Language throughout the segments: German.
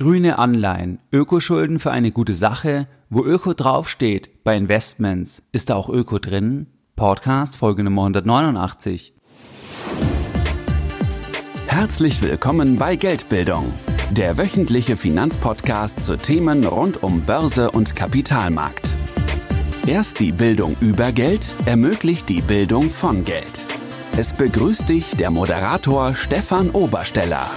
Grüne Anleihen, Ökoschulden für eine gute Sache, wo Öko draufsteht bei Investments, ist da auch Öko drin? Podcast Folge Nummer 189. Herzlich willkommen bei Geldbildung, der wöchentliche Finanzpodcast zu Themen rund um Börse und Kapitalmarkt. Erst die Bildung über Geld ermöglicht die Bildung von Geld. Es begrüßt dich der Moderator Stefan Obersteller.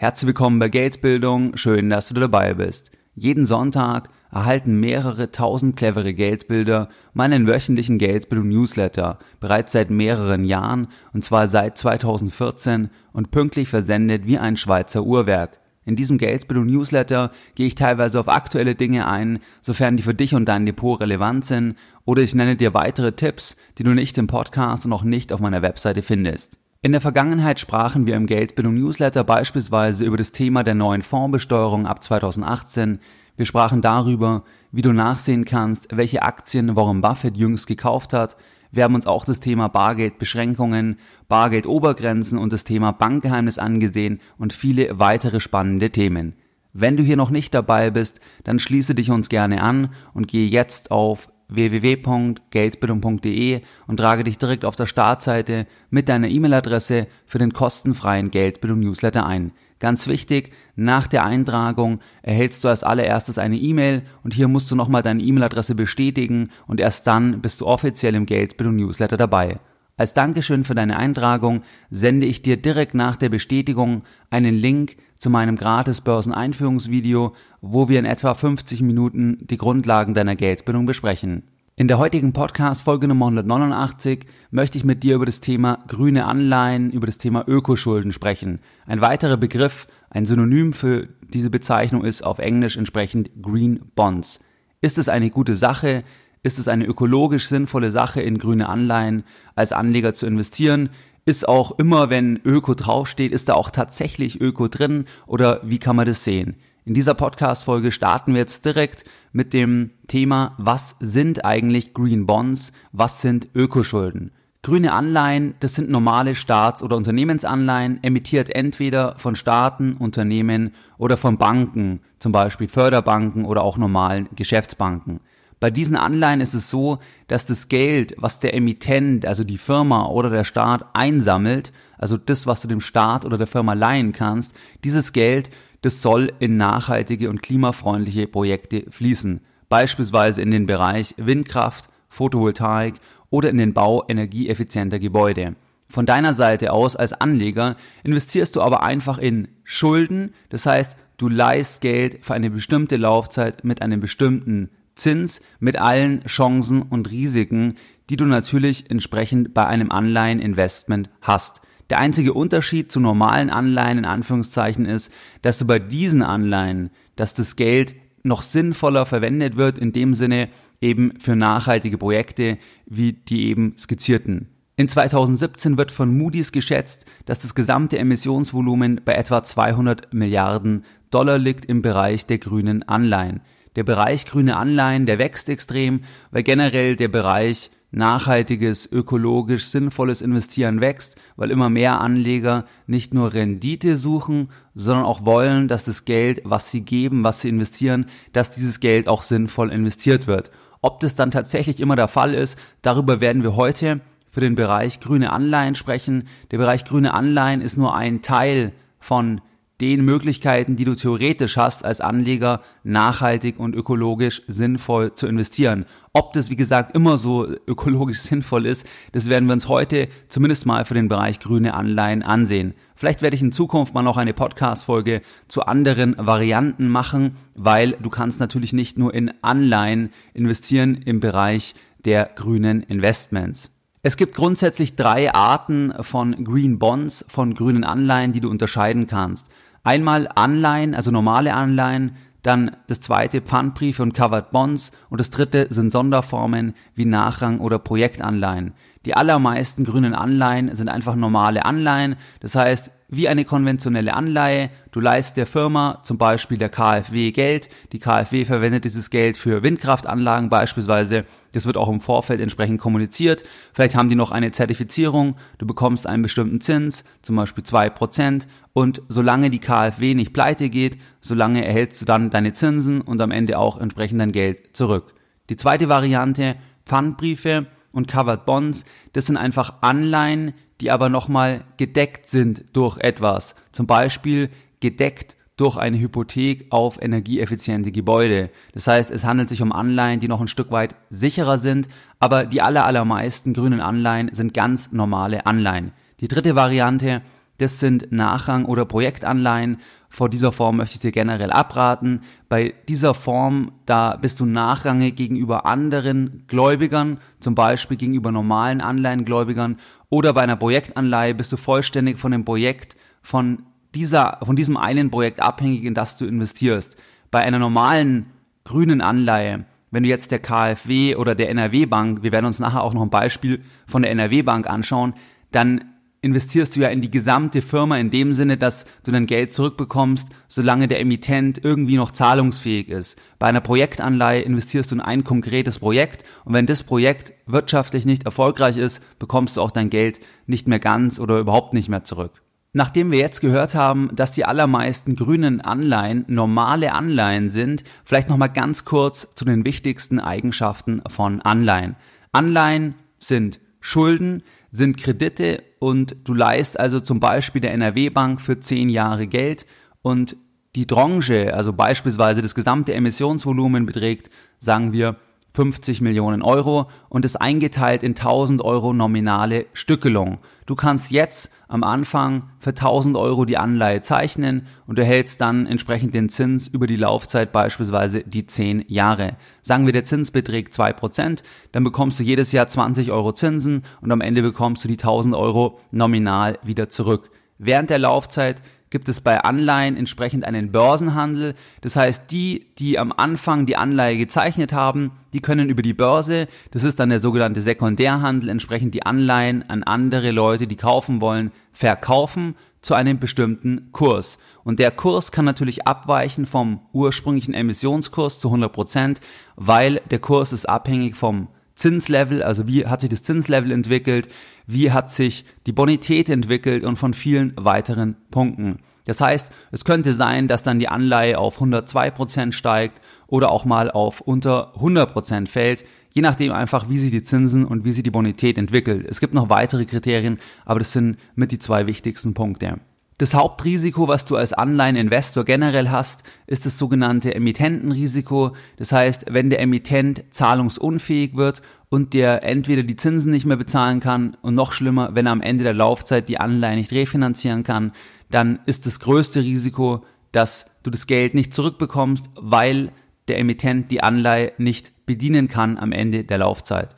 Herzlich willkommen bei Geldbildung, schön, dass du dabei bist. Jeden Sonntag erhalten mehrere tausend clevere Geldbilder meinen wöchentlichen Geldbildung-Newsletter, bereits seit mehreren Jahren, und zwar seit 2014 und pünktlich versendet wie ein Schweizer Uhrwerk. In diesem Geldbildung-Newsletter gehe ich teilweise auf aktuelle Dinge ein, sofern die für dich und dein Depot relevant sind, oder ich nenne dir weitere Tipps, die du nicht im Podcast und auch nicht auf meiner Webseite findest. In der Vergangenheit sprachen wir im Geldbildung Newsletter beispielsweise über das Thema der neuen Fondsbesteuerung ab 2018. Wir sprachen darüber, wie du nachsehen kannst, welche Aktien Warren Buffett jüngst gekauft hat. Wir haben uns auch das Thema Bargeldbeschränkungen, Bargeldobergrenzen und das Thema Bankgeheimnis angesehen und viele weitere spannende Themen. Wenn du hier noch nicht dabei bist, dann schließe dich uns gerne an und gehe jetzt auf www.geldbildung.de und trage dich direkt auf der Startseite mit deiner E-Mail-Adresse für den kostenfreien Geldbildung-Newsletter ein. Ganz wichtig, nach der Eintragung erhältst du als allererstes eine E-Mail und hier musst du nochmal deine E-Mail-Adresse bestätigen und erst dann bist du offiziell im Geldbildung-Newsletter dabei. Als Dankeschön für deine Eintragung sende ich dir direkt nach der Bestätigung einen Link zu meinem gratis Börseneinführungsvideo, wo wir in etwa 50 Minuten die Grundlagen deiner Geldbildung besprechen. In der heutigen Podcast Folge Nummer 189 möchte ich mit dir über das Thema grüne Anleihen, über das Thema Ökoschulden sprechen. Ein weiterer Begriff, ein Synonym für diese Bezeichnung ist auf Englisch entsprechend Green Bonds. Ist es eine gute Sache? Ist es eine ökologisch sinnvolle Sache, in grüne Anleihen als Anleger zu investieren? Ist auch immer, wenn Öko draufsteht, ist da auch tatsächlich Öko drin oder wie kann man das sehen? In dieser Podcast-Folge starten wir jetzt direkt mit dem Thema, was sind eigentlich Green Bonds? Was sind Ökoschulden? Grüne Anleihen, das sind normale Staats- oder Unternehmensanleihen, emittiert entweder von Staaten, Unternehmen oder von Banken, zum Beispiel Förderbanken oder auch normalen Geschäftsbanken. Bei diesen Anleihen ist es so, dass das Geld, was der Emittent, also die Firma oder der Staat einsammelt, also das, was du dem Staat oder der Firma leihen kannst, dieses Geld, das soll in nachhaltige und klimafreundliche Projekte fließen. Beispielsweise in den Bereich Windkraft, Photovoltaik oder in den Bau energieeffizienter Gebäude. Von deiner Seite aus als Anleger investierst du aber einfach in Schulden, das heißt, du leihst Geld für eine bestimmte Laufzeit mit einem bestimmten Zins mit allen Chancen und Risiken, die du natürlich entsprechend bei einem Anleiheninvestment hast. Der einzige Unterschied zu normalen Anleihen in Anführungszeichen ist, dass du bei diesen Anleihen, dass das Geld noch sinnvoller verwendet wird, in dem Sinne eben für nachhaltige Projekte wie die eben skizzierten. In 2017 wird von Moody's geschätzt, dass das gesamte Emissionsvolumen bei etwa 200 Milliarden Dollar liegt im Bereich der grünen Anleihen. Der Bereich grüne Anleihen, der wächst extrem, weil generell der Bereich nachhaltiges, ökologisch sinnvolles Investieren wächst, weil immer mehr Anleger nicht nur Rendite suchen, sondern auch wollen, dass das Geld, was sie geben, was sie investieren, dass dieses Geld auch sinnvoll investiert wird. Ob das dann tatsächlich immer der Fall ist, darüber werden wir heute für den Bereich grüne Anleihen sprechen. Der Bereich grüne Anleihen ist nur ein Teil von den Möglichkeiten, die du theoretisch hast, als Anleger nachhaltig und ökologisch sinnvoll zu investieren. Ob das, wie gesagt, immer so ökologisch sinnvoll ist, das werden wir uns heute zumindest mal für den Bereich grüne Anleihen ansehen. Vielleicht werde ich in Zukunft mal noch eine Podcast-Folge zu anderen Varianten machen, weil du kannst natürlich nicht nur in Anleihen investieren im Bereich der grünen Investments. Es gibt grundsätzlich drei Arten von Green Bonds, von grünen Anleihen, die du unterscheiden kannst. Einmal Anleihen, also normale Anleihen, dann das zweite Pfandbriefe und Covered Bonds und das dritte sind Sonderformen wie Nachrang oder Projektanleihen. Die allermeisten grünen Anleihen sind einfach normale Anleihen, das heißt, wie eine konventionelle Anleihe. Du leist der Firma, zum Beispiel der KfW, Geld. Die KfW verwendet dieses Geld für Windkraftanlagen beispielsweise. Das wird auch im Vorfeld entsprechend kommuniziert. Vielleicht haben die noch eine Zertifizierung. Du bekommst einen bestimmten Zins, zum Beispiel zwei Prozent. Und solange die KfW nicht pleite geht, solange erhältst du dann deine Zinsen und am Ende auch entsprechend dein Geld zurück. Die zweite Variante, Pfandbriefe und Covered Bonds, das sind einfach Anleihen, die aber nochmal gedeckt sind durch etwas. Zum Beispiel gedeckt durch eine Hypothek auf energieeffiziente Gebäude. Das heißt, es handelt sich um Anleihen, die noch ein Stück weit sicherer sind, aber die aller, allermeisten grünen Anleihen sind ganz normale Anleihen. Die dritte Variante, das sind Nachrang- oder Projektanleihen. Vor dieser Form möchte ich dir generell abraten. Bei dieser Form, da bist du nachrangig gegenüber anderen Gläubigern, zum Beispiel gegenüber normalen Anleihengläubigern oder bei einer Projektanleihe bist du vollständig von dem Projekt, von dieser, von diesem einen Projekt abhängig, in das du investierst. Bei einer normalen grünen Anleihe, wenn du jetzt der KfW oder der NRW Bank, wir werden uns nachher auch noch ein Beispiel von der NRW Bank anschauen, dann investierst du ja in die gesamte Firma in dem Sinne, dass du dein Geld zurückbekommst, solange der Emittent irgendwie noch zahlungsfähig ist. Bei einer Projektanleihe investierst du in ein konkretes Projekt und wenn das Projekt wirtschaftlich nicht erfolgreich ist, bekommst du auch dein Geld nicht mehr ganz oder überhaupt nicht mehr zurück. Nachdem wir jetzt gehört haben, dass die allermeisten grünen Anleihen normale Anleihen sind, vielleicht nochmal ganz kurz zu den wichtigsten Eigenschaften von Anleihen. Anleihen sind Schulden, sind Kredite und du leist also zum Beispiel der NRW-Bank für zehn Jahre Geld und die Tranche, also beispielsweise das gesamte Emissionsvolumen beträgt, sagen wir, 50 Millionen Euro und ist eingeteilt in 1000 Euro nominale Stückelung. Du kannst jetzt am Anfang für 1000 Euro die Anleihe zeichnen und erhältst dann entsprechend den Zins über die Laufzeit beispielsweise die 10 Jahre. Sagen wir, der Zins beträgt 2%, dann bekommst du jedes Jahr 20 Euro Zinsen und am Ende bekommst du die 1000 Euro nominal wieder zurück. Während der Laufzeit gibt es bei Anleihen entsprechend einen Börsenhandel. Das heißt, die, die am Anfang die Anleihe gezeichnet haben, die können über die Börse, das ist dann der sogenannte Sekundärhandel, entsprechend die Anleihen an andere Leute, die kaufen wollen, verkaufen zu einem bestimmten Kurs. Und der Kurs kann natürlich abweichen vom ursprünglichen Emissionskurs zu 100 Prozent, weil der Kurs ist abhängig vom Zinslevel, also wie hat sich das Zinslevel entwickelt, wie hat sich die Bonität entwickelt und von vielen weiteren Punkten. Das heißt, es könnte sein, dass dann die Anleihe auf 102% steigt oder auch mal auf unter 100% fällt, je nachdem einfach, wie sich die Zinsen und wie sich die Bonität entwickelt. Es gibt noch weitere Kriterien, aber das sind mit die zwei wichtigsten Punkte. Das Hauptrisiko, was du als Anleiheninvestor generell hast, ist das sogenannte Emittentenrisiko. Das heißt, wenn der Emittent zahlungsunfähig wird und der entweder die Zinsen nicht mehr bezahlen kann und noch schlimmer, wenn er am Ende der Laufzeit die Anleihe nicht refinanzieren kann, dann ist das größte Risiko, dass du das Geld nicht zurückbekommst, weil der Emittent die Anleihe nicht bedienen kann am Ende der Laufzeit.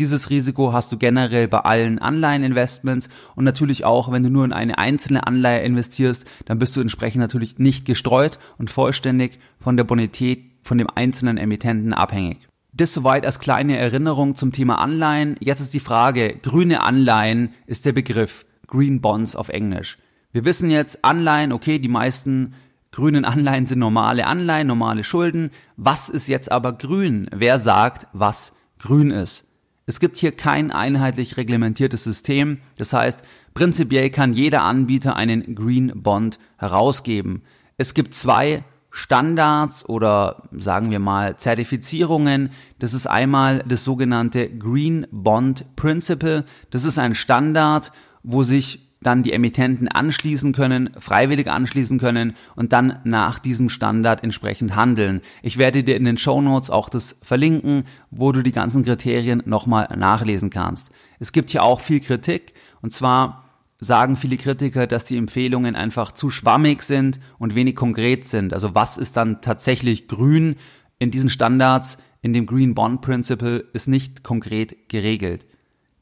Dieses Risiko hast du generell bei allen Anleiheninvestments und natürlich auch, wenn du nur in eine einzelne Anleihe investierst, dann bist du entsprechend natürlich nicht gestreut und vollständig von der Bonität von dem einzelnen Emittenten abhängig. Das soweit als kleine Erinnerung zum Thema Anleihen. Jetzt ist die Frage, grüne Anleihen ist der Begriff, Green Bonds auf Englisch. Wir wissen jetzt, Anleihen, okay, die meisten grünen Anleihen sind normale Anleihen, normale Schulden. Was ist jetzt aber grün? Wer sagt, was grün ist? Es gibt hier kein einheitlich reglementiertes System. Das heißt, prinzipiell kann jeder Anbieter einen Green Bond herausgeben. Es gibt zwei Standards oder sagen wir mal Zertifizierungen. Das ist einmal das sogenannte Green Bond Principle. Das ist ein Standard, wo sich dann die Emittenten anschließen können, freiwillig anschließen können und dann nach diesem Standard entsprechend handeln. Ich werde dir in den Show Notes auch das verlinken, wo du die ganzen Kriterien nochmal nachlesen kannst. Es gibt hier auch viel Kritik und zwar sagen viele Kritiker, dass die Empfehlungen einfach zu schwammig sind und wenig konkret sind. Also was ist dann tatsächlich grün in diesen Standards? In dem Green Bond Principle ist nicht konkret geregelt.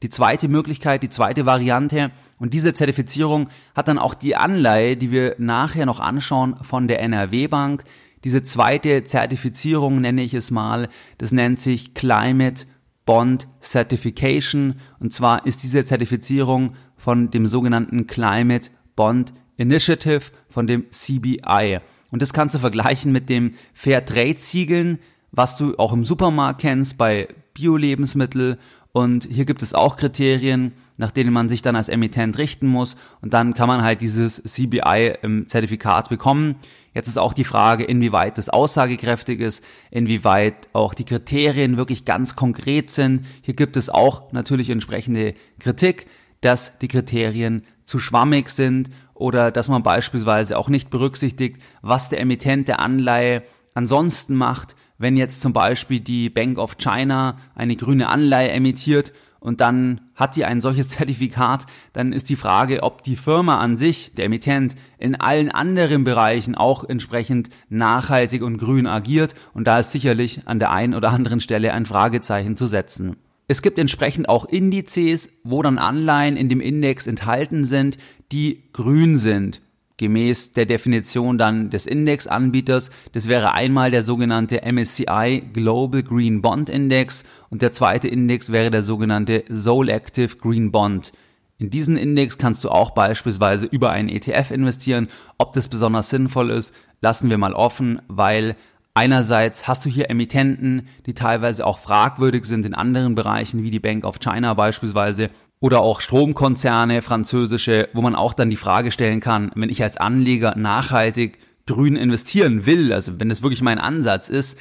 Die zweite Möglichkeit, die zweite Variante und diese Zertifizierung hat dann auch die Anleihe, die wir nachher noch anschauen von der NRW Bank. Diese zweite Zertifizierung nenne ich es mal, das nennt sich Climate Bond Certification und zwar ist diese Zertifizierung von dem sogenannten Climate Bond Initiative von dem CBI. Und das kannst du vergleichen mit dem Fair Trade Siegeln, was du auch im Supermarkt kennst bei Bio-Lebensmittel. Und hier gibt es auch Kriterien, nach denen man sich dann als Emittent richten muss. Und dann kann man halt dieses CBI-Zertifikat bekommen. Jetzt ist auch die Frage, inwieweit das aussagekräftig ist, inwieweit auch die Kriterien wirklich ganz konkret sind. Hier gibt es auch natürlich entsprechende Kritik, dass die Kriterien zu schwammig sind oder dass man beispielsweise auch nicht berücksichtigt, was der Emittent der Anleihe ansonsten macht, wenn jetzt zum Beispiel die Bank of China eine grüne Anleihe emittiert und dann hat die ein solches Zertifikat, dann ist die Frage, ob die Firma an sich, der Emittent, in allen anderen Bereichen auch entsprechend nachhaltig und grün agiert und da ist sicherlich an der einen oder anderen Stelle ein Fragezeichen zu setzen. Es gibt entsprechend auch Indizes, wo dann Anleihen in dem Index enthalten sind, die grün sind gemäß der Definition dann des Indexanbieters. Das wäre einmal der sogenannte MSCI Global Green Bond Index und der zweite Index wäre der sogenannte Soul Active Green Bond. In diesen Index kannst du auch beispielsweise über einen ETF investieren. Ob das besonders sinnvoll ist, lassen wir mal offen, weil einerseits hast du hier Emittenten, die teilweise auch fragwürdig sind in anderen Bereichen, wie die Bank of China beispielsweise, oder auch Stromkonzerne, französische, wo man auch dann die Frage stellen kann, wenn ich als Anleger nachhaltig grün investieren will, also wenn das wirklich mein Ansatz ist,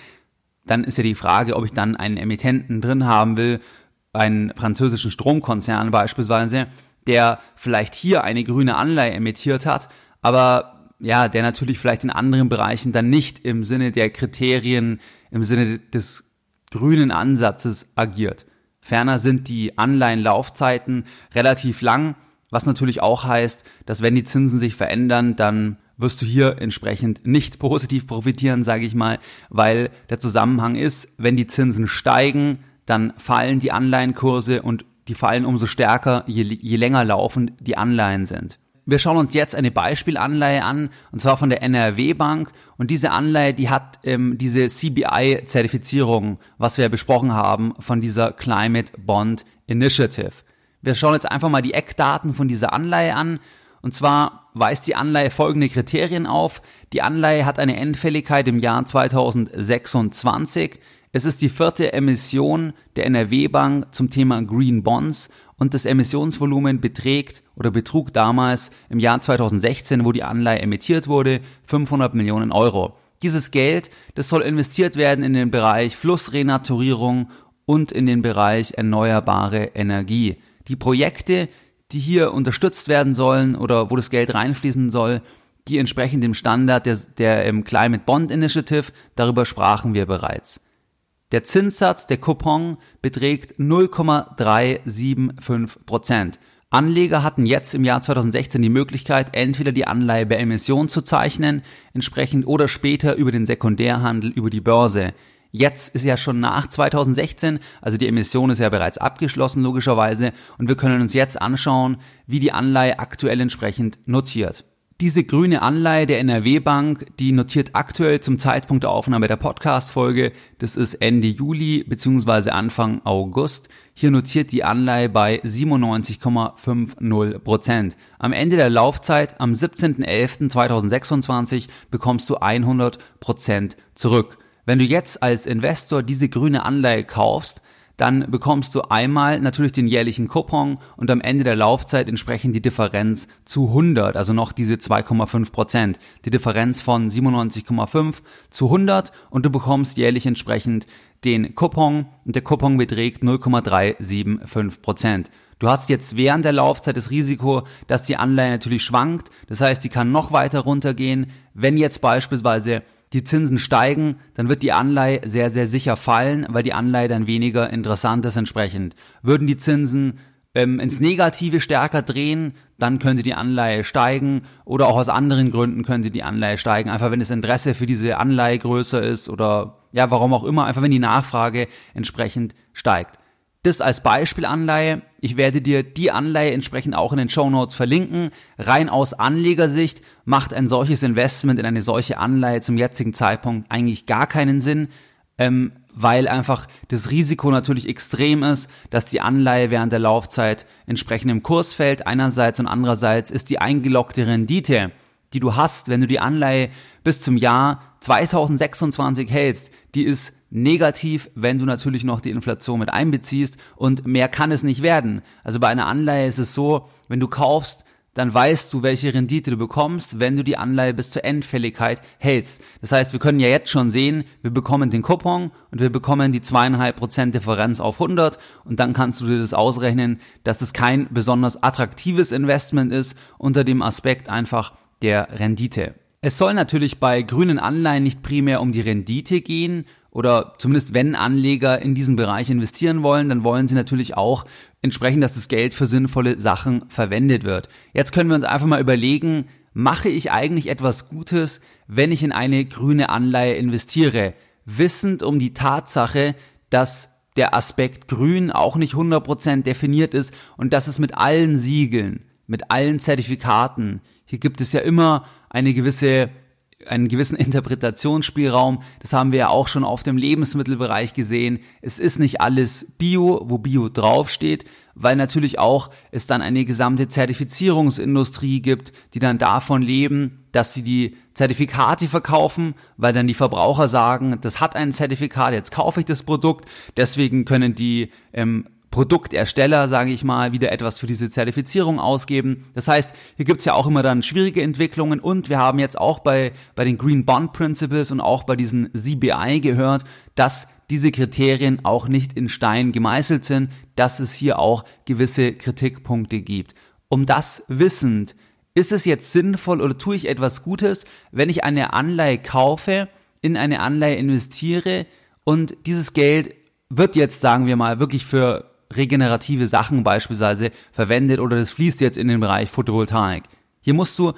dann ist ja die Frage, ob ich dann einen Emittenten drin haben will, einen französischen Stromkonzern beispielsweise, der vielleicht hier eine grüne Anleihe emittiert hat, aber ja, der natürlich vielleicht in anderen Bereichen dann nicht im Sinne der Kriterien, im Sinne des grünen Ansatzes agiert. Ferner sind die Anleihenlaufzeiten relativ lang, was natürlich auch heißt, dass wenn die Zinsen sich verändern, dann wirst du hier entsprechend nicht positiv profitieren, sage ich mal, weil der Zusammenhang ist, wenn die Zinsen steigen, dann fallen die Anleihenkurse und die fallen umso stärker, je, je länger laufend die Anleihen sind. Wir schauen uns jetzt eine Beispielanleihe an, und zwar von der NRW Bank. Und diese Anleihe, die hat ähm, diese CBI-Zertifizierung, was wir ja besprochen haben, von dieser Climate Bond Initiative. Wir schauen jetzt einfach mal die Eckdaten von dieser Anleihe an. Und zwar weist die Anleihe folgende Kriterien auf. Die Anleihe hat eine Endfälligkeit im Jahr 2026. Es ist die vierte Emission der NRW Bank zum Thema Green Bonds und das Emissionsvolumen beträgt oder betrug damals im Jahr 2016, wo die Anleihe emittiert wurde, 500 Millionen Euro. Dieses Geld, das soll investiert werden in den Bereich Flussrenaturierung und in den Bereich erneuerbare Energie. Die Projekte, die hier unterstützt werden sollen oder wo das Geld reinfließen soll, die entsprechen dem Standard der, der Climate Bond Initiative, darüber sprachen wir bereits. Der Zinssatz der Coupon beträgt 0,375 Prozent. Anleger hatten jetzt im Jahr 2016 die Möglichkeit, entweder die Anleihe bei Emission zu zeichnen, entsprechend oder später über den Sekundärhandel über die Börse. Jetzt ist ja schon nach 2016, also die Emission ist ja bereits abgeschlossen logischerweise und wir können uns jetzt anschauen, wie die Anleihe aktuell entsprechend notiert. Diese grüne Anleihe der NRW Bank, die notiert aktuell zum Zeitpunkt der Aufnahme der Podcast-Folge, das ist Ende Juli bzw. Anfang August. Hier notiert die Anleihe bei 97,50 Prozent. Am Ende der Laufzeit, am 17.11.2026, bekommst du 100 Prozent zurück. Wenn du jetzt als Investor diese grüne Anleihe kaufst, dann bekommst du einmal natürlich den jährlichen Coupon und am Ende der Laufzeit entsprechend die Differenz zu 100, also noch diese 2,5 Prozent. Die Differenz von 97,5 zu 100 und du bekommst jährlich entsprechend den Coupon und der Coupon beträgt 0,375 Prozent. Du hast jetzt während der Laufzeit das Risiko, dass die Anleihe natürlich schwankt. Das heißt, die kann noch weiter runtergehen. Wenn jetzt beispielsweise die Zinsen steigen, dann wird die Anleihe sehr, sehr sicher fallen, weil die Anleihe dann weniger interessant ist entsprechend. Würden die Zinsen ähm, ins Negative stärker drehen, dann könnte die Anleihe steigen oder auch aus anderen Gründen könnte die Anleihe steigen. Einfach wenn das Interesse für diese Anleihe größer ist oder ja, warum auch immer, einfach wenn die Nachfrage entsprechend steigt. Das als Beispielanleihe. Ich werde dir die Anleihe entsprechend auch in den Show Notes verlinken. Rein aus Anlegersicht macht ein solches Investment in eine solche Anleihe zum jetzigen Zeitpunkt eigentlich gar keinen Sinn, ähm, weil einfach das Risiko natürlich extrem ist, dass die Anleihe während der Laufzeit entsprechend im Kurs fällt einerseits und andererseits ist die eingeloggte Rendite, die du hast, wenn du die Anleihe bis zum Jahr 2026 hältst, die ist negativ, wenn du natürlich noch die Inflation mit einbeziehst und mehr kann es nicht werden. Also bei einer Anleihe ist es so, wenn du kaufst, dann weißt du, welche Rendite du bekommst, wenn du die Anleihe bis zur Endfälligkeit hältst. Das heißt, wir können ja jetzt schon sehen, wir bekommen den Coupon und wir bekommen die zweieinhalb Prozent Differenz auf 100 und dann kannst du dir das ausrechnen, dass es kein besonders attraktives Investment ist unter dem Aspekt einfach der Rendite. Es soll natürlich bei grünen Anleihen nicht primär um die Rendite gehen oder zumindest wenn Anleger in diesen Bereich investieren wollen, dann wollen sie natürlich auch entsprechend, dass das Geld für sinnvolle Sachen verwendet wird. Jetzt können wir uns einfach mal überlegen, mache ich eigentlich etwas Gutes, wenn ich in eine grüne Anleihe investiere, wissend um die Tatsache, dass der Aspekt grün auch nicht 100% definiert ist und dass es mit allen Siegeln, mit allen Zertifikaten, hier gibt es ja immer eine gewisse einen gewissen Interpretationsspielraum. Das haben wir ja auch schon auf dem Lebensmittelbereich gesehen. Es ist nicht alles Bio, wo Bio draufsteht, weil natürlich auch es dann eine gesamte Zertifizierungsindustrie gibt, die dann davon leben, dass sie die Zertifikate verkaufen, weil dann die Verbraucher sagen, das hat ein Zertifikat, jetzt kaufe ich das Produkt. Deswegen können die ähm, Produktersteller, sage ich mal, wieder etwas für diese Zertifizierung ausgeben. Das heißt, hier gibt's ja auch immer dann schwierige Entwicklungen und wir haben jetzt auch bei, bei den Green Bond Principles und auch bei diesen CBI gehört, dass diese Kriterien auch nicht in Stein gemeißelt sind, dass es hier auch gewisse Kritikpunkte gibt. Um das wissend, ist es jetzt sinnvoll oder tue ich etwas Gutes, wenn ich eine Anleihe kaufe, in eine Anleihe investiere und dieses Geld wird jetzt, sagen wir mal, wirklich für regenerative Sachen beispielsweise verwendet oder das fließt jetzt in den Bereich Photovoltaik. Hier musst du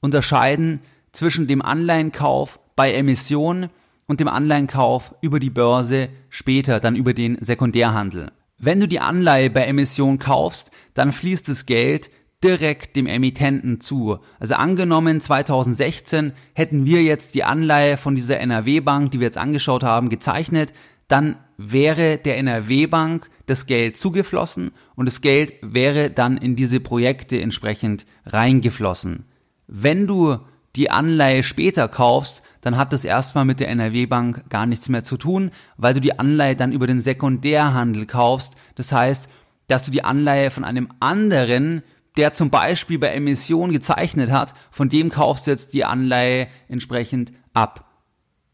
unterscheiden zwischen dem Anleihenkauf bei Emissionen und dem Anleihenkauf über die Börse später, dann über den Sekundärhandel. Wenn du die Anleihe bei Emission kaufst, dann fließt das Geld direkt dem Emittenten zu. Also angenommen 2016 hätten wir jetzt die Anleihe von dieser NRW Bank, die wir jetzt angeschaut haben, gezeichnet, dann wäre der NRW Bank das Geld zugeflossen und das Geld wäre dann in diese Projekte entsprechend reingeflossen. Wenn du die Anleihe später kaufst, dann hat das erstmal mit der NRW Bank gar nichts mehr zu tun, weil du die Anleihe dann über den Sekundärhandel kaufst. Das heißt, dass du die Anleihe von einem anderen, der zum Beispiel bei Emission gezeichnet hat, von dem kaufst du jetzt die Anleihe entsprechend ab.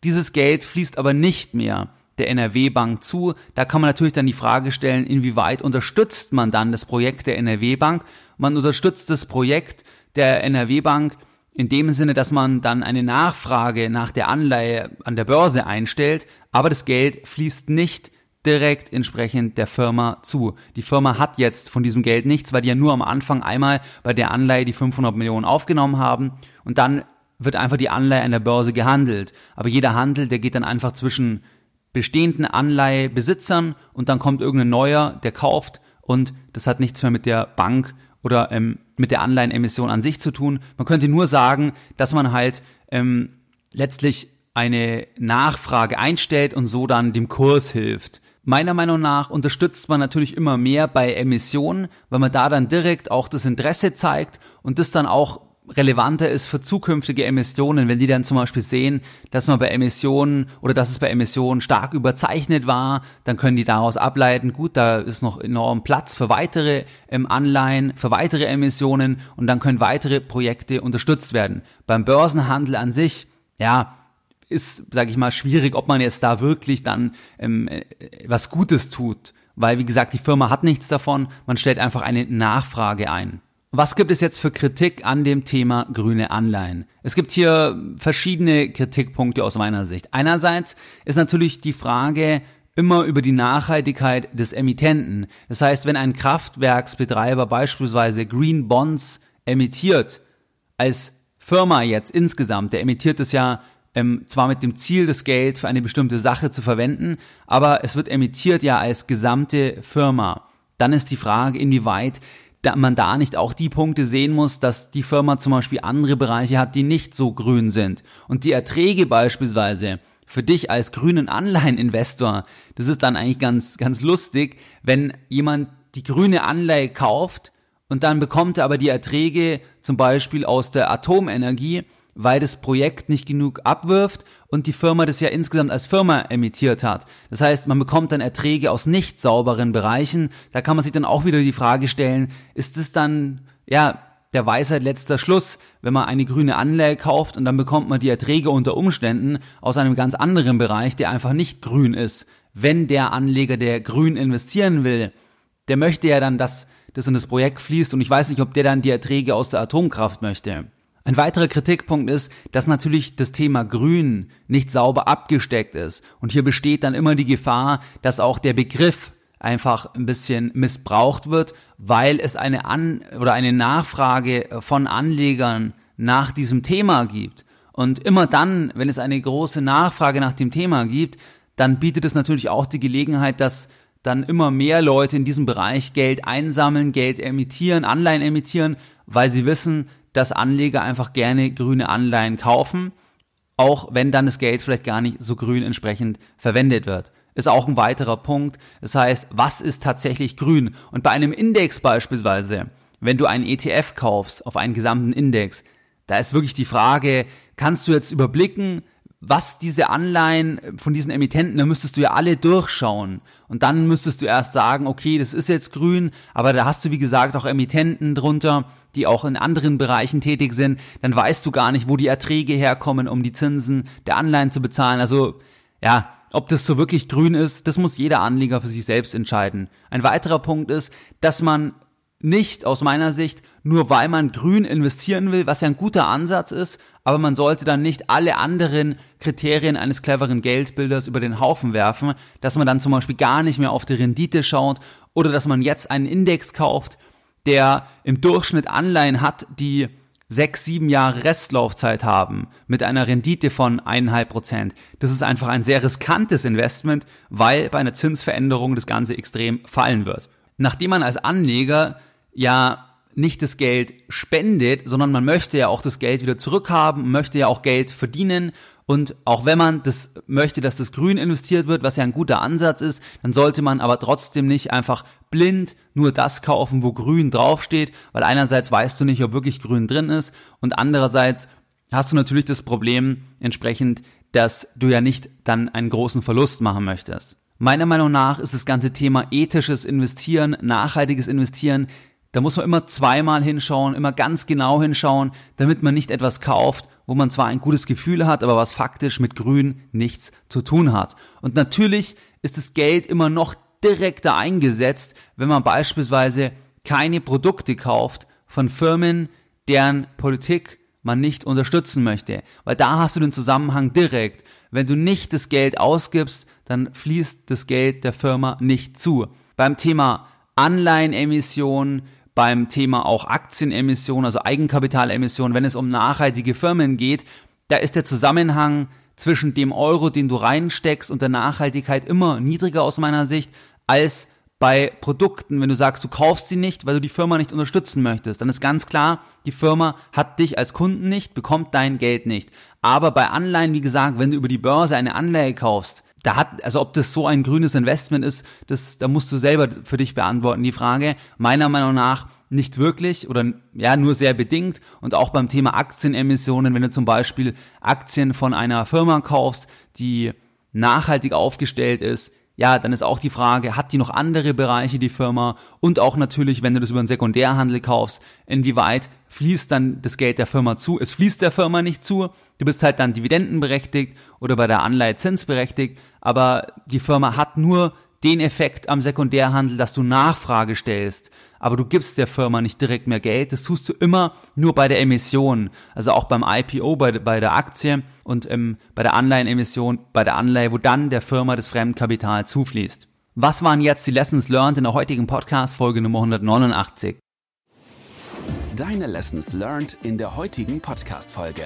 Dieses Geld fließt aber nicht mehr der NRW-Bank zu. Da kann man natürlich dann die Frage stellen, inwieweit unterstützt man dann das Projekt der NRW-Bank? Man unterstützt das Projekt der NRW-Bank in dem Sinne, dass man dann eine Nachfrage nach der Anleihe an der Börse einstellt, aber das Geld fließt nicht direkt entsprechend der Firma zu. Die Firma hat jetzt von diesem Geld nichts, weil die ja nur am Anfang einmal bei der Anleihe die 500 Millionen aufgenommen haben und dann wird einfach die Anleihe an der Börse gehandelt. Aber jeder Handel, der geht dann einfach zwischen bestehenden Anleihebesitzern und dann kommt irgendein neuer, der kauft und das hat nichts mehr mit der Bank oder ähm, mit der Anleihenemission an sich zu tun. Man könnte nur sagen, dass man halt ähm, letztlich eine Nachfrage einstellt und so dann dem Kurs hilft. Meiner Meinung nach unterstützt man natürlich immer mehr bei Emissionen, weil man da dann direkt auch das Interesse zeigt und das dann auch relevanter ist für zukünftige Emissionen, wenn die dann zum Beispiel sehen, dass man bei Emissionen oder dass es bei Emissionen stark überzeichnet war, dann können die daraus ableiten, gut, da ist noch enorm Platz für weitere ähm, Anleihen, für weitere Emissionen und dann können weitere Projekte unterstützt werden. Beim Börsenhandel an sich, ja, ist, sage ich mal, schwierig, ob man jetzt da wirklich dann ähm, äh, was Gutes tut, weil wie gesagt, die Firma hat nichts davon, man stellt einfach eine Nachfrage ein. Was gibt es jetzt für Kritik an dem Thema grüne Anleihen? Es gibt hier verschiedene Kritikpunkte aus meiner Sicht. Einerseits ist natürlich die Frage immer über die Nachhaltigkeit des Emittenten. Das heißt, wenn ein Kraftwerksbetreiber beispielsweise Green Bonds emittiert, als Firma jetzt insgesamt, der emittiert es ja ähm, zwar mit dem Ziel, das Geld für eine bestimmte Sache zu verwenden, aber es wird emittiert ja als gesamte Firma. Dann ist die Frage, inwieweit da man da nicht auch die Punkte sehen muss, dass die Firma zum Beispiel andere Bereiche hat, die nicht so grün sind. Und die Erträge beispielsweise für dich als grünen Anleiheninvestor, das ist dann eigentlich ganz, ganz lustig, wenn jemand die grüne Anleihe kauft und dann bekommt er aber die Erträge zum Beispiel aus der Atomenergie, weil das Projekt nicht genug abwirft und die Firma das ja insgesamt als Firma emittiert hat. Das heißt, man bekommt dann Erträge aus nicht sauberen Bereichen. Da kann man sich dann auch wieder die Frage stellen, ist es dann, ja, der Weisheit letzter Schluss, wenn man eine grüne Anleihe kauft und dann bekommt man die Erträge unter Umständen aus einem ganz anderen Bereich, der einfach nicht grün ist. Wenn der Anleger, der grün investieren will, der möchte ja dann, dass das in das Projekt fließt und ich weiß nicht, ob der dann die Erträge aus der Atomkraft möchte. Ein weiterer Kritikpunkt ist, dass natürlich das Thema Grün nicht sauber abgesteckt ist. Und hier besteht dann immer die Gefahr, dass auch der Begriff einfach ein bisschen missbraucht wird, weil es eine An oder eine Nachfrage von Anlegern nach diesem Thema gibt. Und immer dann, wenn es eine große Nachfrage nach dem Thema gibt, dann bietet es natürlich auch die Gelegenheit, dass dann immer mehr Leute in diesem Bereich Geld einsammeln, Geld emittieren, Anleihen emittieren, weil sie wissen, dass Anleger einfach gerne grüne Anleihen kaufen, auch wenn dann das Geld vielleicht gar nicht so grün entsprechend verwendet wird. Ist auch ein weiterer Punkt. Das heißt, was ist tatsächlich grün? Und bei einem Index beispielsweise, wenn du einen ETF kaufst auf einen gesamten Index, da ist wirklich die Frage, kannst du jetzt überblicken, was diese Anleihen von diesen Emittenten, da müsstest du ja alle durchschauen. Und dann müsstest du erst sagen, okay, das ist jetzt grün, aber da hast du, wie gesagt, auch Emittenten drunter, die auch in anderen Bereichen tätig sind. Dann weißt du gar nicht, wo die Erträge herkommen, um die Zinsen der Anleihen zu bezahlen. Also, ja, ob das so wirklich grün ist, das muss jeder Anleger für sich selbst entscheiden. Ein weiterer Punkt ist, dass man nicht aus meiner Sicht nur weil man grün investieren will, was ja ein guter Ansatz ist, aber man sollte dann nicht alle anderen Kriterien eines cleveren Geldbilders über den Haufen werfen, dass man dann zum Beispiel gar nicht mehr auf die Rendite schaut oder dass man jetzt einen Index kauft, der im Durchschnitt Anleihen hat, die sechs, sieben Jahre Restlaufzeit haben, mit einer Rendite von eineinhalb Prozent. Das ist einfach ein sehr riskantes Investment, weil bei einer Zinsveränderung das Ganze extrem fallen wird. Nachdem man als Anleger ja nicht das Geld spendet, sondern man möchte ja auch das Geld wieder zurückhaben, möchte ja auch Geld verdienen und auch wenn man das möchte, dass das grün investiert wird, was ja ein guter Ansatz ist, dann sollte man aber trotzdem nicht einfach blind nur das kaufen, wo grün draufsteht, weil einerseits weißt du nicht, ob wirklich grün drin ist und andererseits hast du natürlich das Problem entsprechend, dass du ja nicht dann einen großen Verlust machen möchtest. Meiner Meinung nach ist das ganze Thema ethisches Investieren, nachhaltiges Investieren da muss man immer zweimal hinschauen, immer ganz genau hinschauen, damit man nicht etwas kauft, wo man zwar ein gutes Gefühl hat, aber was faktisch mit Grün nichts zu tun hat. Und natürlich ist das Geld immer noch direkter eingesetzt, wenn man beispielsweise keine Produkte kauft von Firmen, deren Politik man nicht unterstützen möchte. Weil da hast du den Zusammenhang direkt. Wenn du nicht das Geld ausgibst, dann fließt das Geld der Firma nicht zu. Beim Thema Anleihenemissionen, beim Thema auch Aktienemission, also Eigenkapitalemission, wenn es um nachhaltige Firmen geht, da ist der Zusammenhang zwischen dem Euro, den du reinsteckst und der Nachhaltigkeit immer niedriger aus meiner Sicht als bei Produkten, wenn du sagst, du kaufst sie nicht, weil du die Firma nicht unterstützen möchtest, dann ist ganz klar, die Firma hat dich als Kunden nicht, bekommt dein Geld nicht. Aber bei Anleihen, wie gesagt, wenn du über die Börse eine Anleihe kaufst, da hat, also ob das so ein grünes Investment ist, das, da musst du selber für dich beantworten, die Frage. Meiner Meinung nach nicht wirklich oder ja, nur sehr bedingt. Und auch beim Thema Aktienemissionen, wenn du zum Beispiel Aktien von einer Firma kaufst, die nachhaltig aufgestellt ist, ja, dann ist auch die Frage, hat die noch andere Bereiche, die Firma? Und auch natürlich, wenn du das über einen Sekundärhandel kaufst, inwieweit fließt dann das Geld der Firma zu? Es fließt der Firma nicht zu. Du bist halt dann dividendenberechtigt oder bei der Anleihe zinsberechtigt, aber die Firma hat nur den Effekt am Sekundärhandel, dass du Nachfrage stellst, aber du gibst der Firma nicht direkt mehr Geld. Das tust du immer nur bei der Emission, also auch beim IPO, bei, bei der Aktie und ähm, bei der Anleihenemission, bei der Anleihe, wo dann der Firma das Fremdkapital zufließt. Was waren jetzt die Lessons learned in der heutigen Podcast-Folge Nummer 189? Deine Lessons learned in der heutigen Podcast-Folge.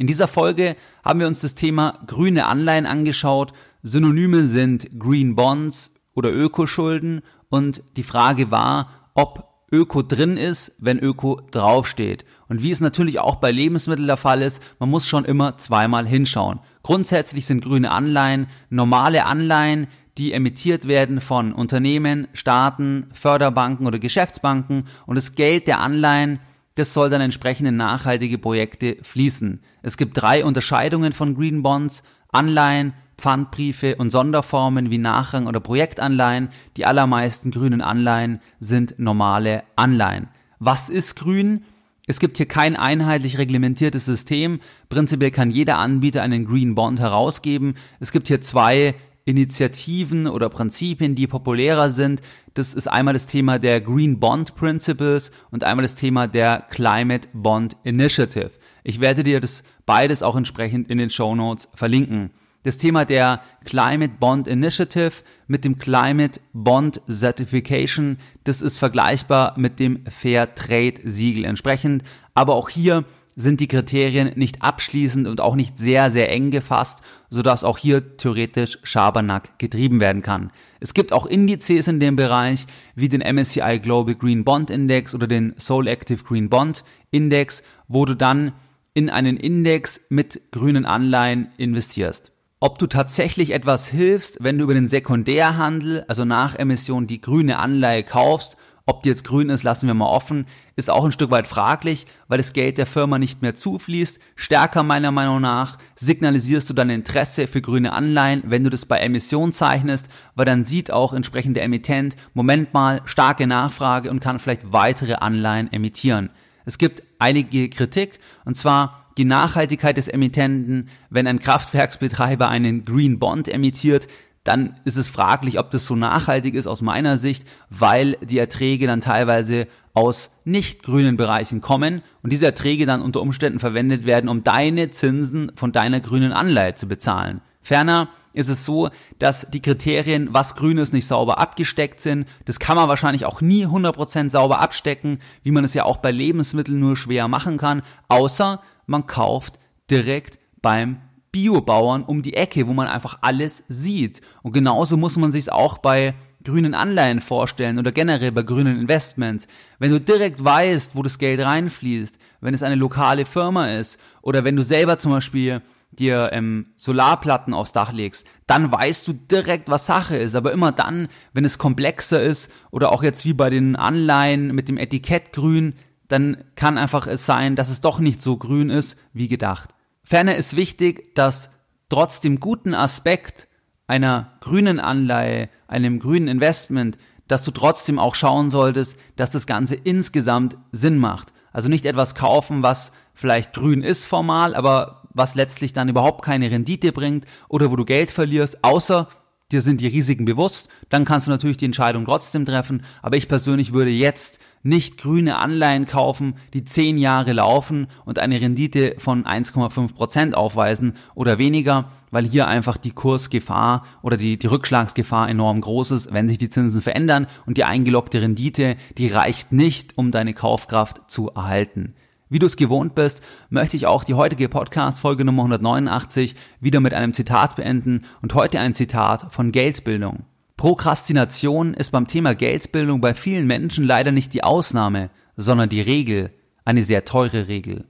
In dieser Folge haben wir uns das Thema grüne Anleihen angeschaut. Synonyme sind Green Bonds oder Ökoschulden und die Frage war, ob Öko drin ist, wenn Öko draufsteht. Und wie es natürlich auch bei Lebensmitteln der Fall ist, man muss schon immer zweimal hinschauen. Grundsätzlich sind grüne Anleihen normale Anleihen, die emittiert werden von Unternehmen, Staaten, Förderbanken oder Geschäftsbanken und das Geld der Anleihen, das soll dann entsprechend in nachhaltige Projekte fließen. Es gibt drei Unterscheidungen von Green Bonds, Anleihen, Pfandbriefe und Sonderformen wie Nachrang- oder Projektanleihen. Die allermeisten grünen Anleihen sind normale Anleihen. Was ist grün? Es gibt hier kein einheitlich reglementiertes System. Prinzipiell kann jeder Anbieter einen Green Bond herausgeben. Es gibt hier zwei Initiativen oder Prinzipien, die populärer sind. Das ist einmal das Thema der Green Bond Principles und einmal das Thema der Climate Bond Initiative. Ich werde dir das beides auch entsprechend in den Show Notes verlinken. Das Thema der Climate Bond Initiative mit dem Climate Bond Certification, das ist vergleichbar mit dem Fair Trade Siegel entsprechend. Aber auch hier sind die Kriterien nicht abschließend und auch nicht sehr, sehr eng gefasst, sodass auch hier theoretisch Schabernack getrieben werden kann. Es gibt auch Indizes in dem Bereich, wie den MSCI Global Green Bond Index oder den Soul Active Green Bond Index, wo du dann in einen Index mit grünen Anleihen investierst. Ob du tatsächlich etwas hilfst, wenn du über den Sekundärhandel, also nach Emission, die grüne Anleihe kaufst ob die jetzt grün ist, lassen wir mal offen, ist auch ein Stück weit fraglich, weil das Geld der Firma nicht mehr zufließt. Stärker meiner Meinung nach signalisierst du dein Interesse für grüne Anleihen, wenn du das bei Emission zeichnest, weil dann sieht auch entsprechend der Emittent, Moment mal, starke Nachfrage und kann vielleicht weitere Anleihen emittieren. Es gibt einige Kritik, und zwar die Nachhaltigkeit des Emittenten, wenn ein Kraftwerksbetreiber einen Green Bond emittiert, dann ist es fraglich, ob das so nachhaltig ist aus meiner Sicht, weil die Erträge dann teilweise aus nicht grünen Bereichen kommen und diese Erträge dann unter Umständen verwendet werden, um deine Zinsen von deiner grünen Anleihe zu bezahlen. Ferner ist es so, dass die Kriterien, was grün ist, nicht sauber abgesteckt sind. Das kann man wahrscheinlich auch nie 100% sauber abstecken, wie man es ja auch bei Lebensmitteln nur schwer machen kann, außer man kauft direkt beim Biobauern um die Ecke, wo man einfach alles sieht. Und genauso muss man sich auch bei grünen Anleihen vorstellen oder generell bei grünen Investments. Wenn du direkt weißt, wo das Geld reinfließt, wenn es eine lokale Firma ist oder wenn du selber zum Beispiel dir ähm, Solarplatten aufs Dach legst, dann weißt du direkt, was Sache ist. Aber immer dann, wenn es komplexer ist oder auch jetzt wie bei den Anleihen mit dem Etikett grün, dann kann einfach es sein, dass es doch nicht so grün ist, wie gedacht. Ferner ist wichtig, dass trotz dem guten Aspekt einer grünen Anleihe, einem grünen Investment, dass du trotzdem auch schauen solltest, dass das Ganze insgesamt Sinn macht. Also nicht etwas kaufen, was vielleicht grün ist formal, aber was letztlich dann überhaupt keine Rendite bringt oder wo du Geld verlierst, außer dir sind die Risiken bewusst, dann kannst du natürlich die Entscheidung trotzdem treffen. Aber ich persönlich würde jetzt nicht grüne Anleihen kaufen, die zehn Jahre laufen und eine Rendite von 1,5 Prozent aufweisen oder weniger, weil hier einfach die Kursgefahr oder die, die Rückschlagsgefahr enorm groß ist, wenn sich die Zinsen verändern und die eingeloggte Rendite, die reicht nicht, um deine Kaufkraft zu erhalten. Wie du es gewohnt bist, möchte ich auch die heutige Podcast-Folge Nummer 189 wieder mit einem Zitat beenden und heute ein Zitat von Geldbildung. Prokrastination ist beim Thema Geldbildung bei vielen Menschen leider nicht die Ausnahme, sondern die Regel, eine sehr teure Regel.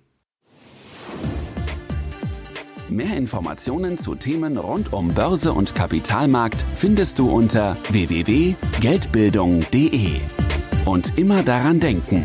Mehr Informationen zu Themen rund um Börse und Kapitalmarkt findest du unter www.geldbildung.de. Und immer daran denken,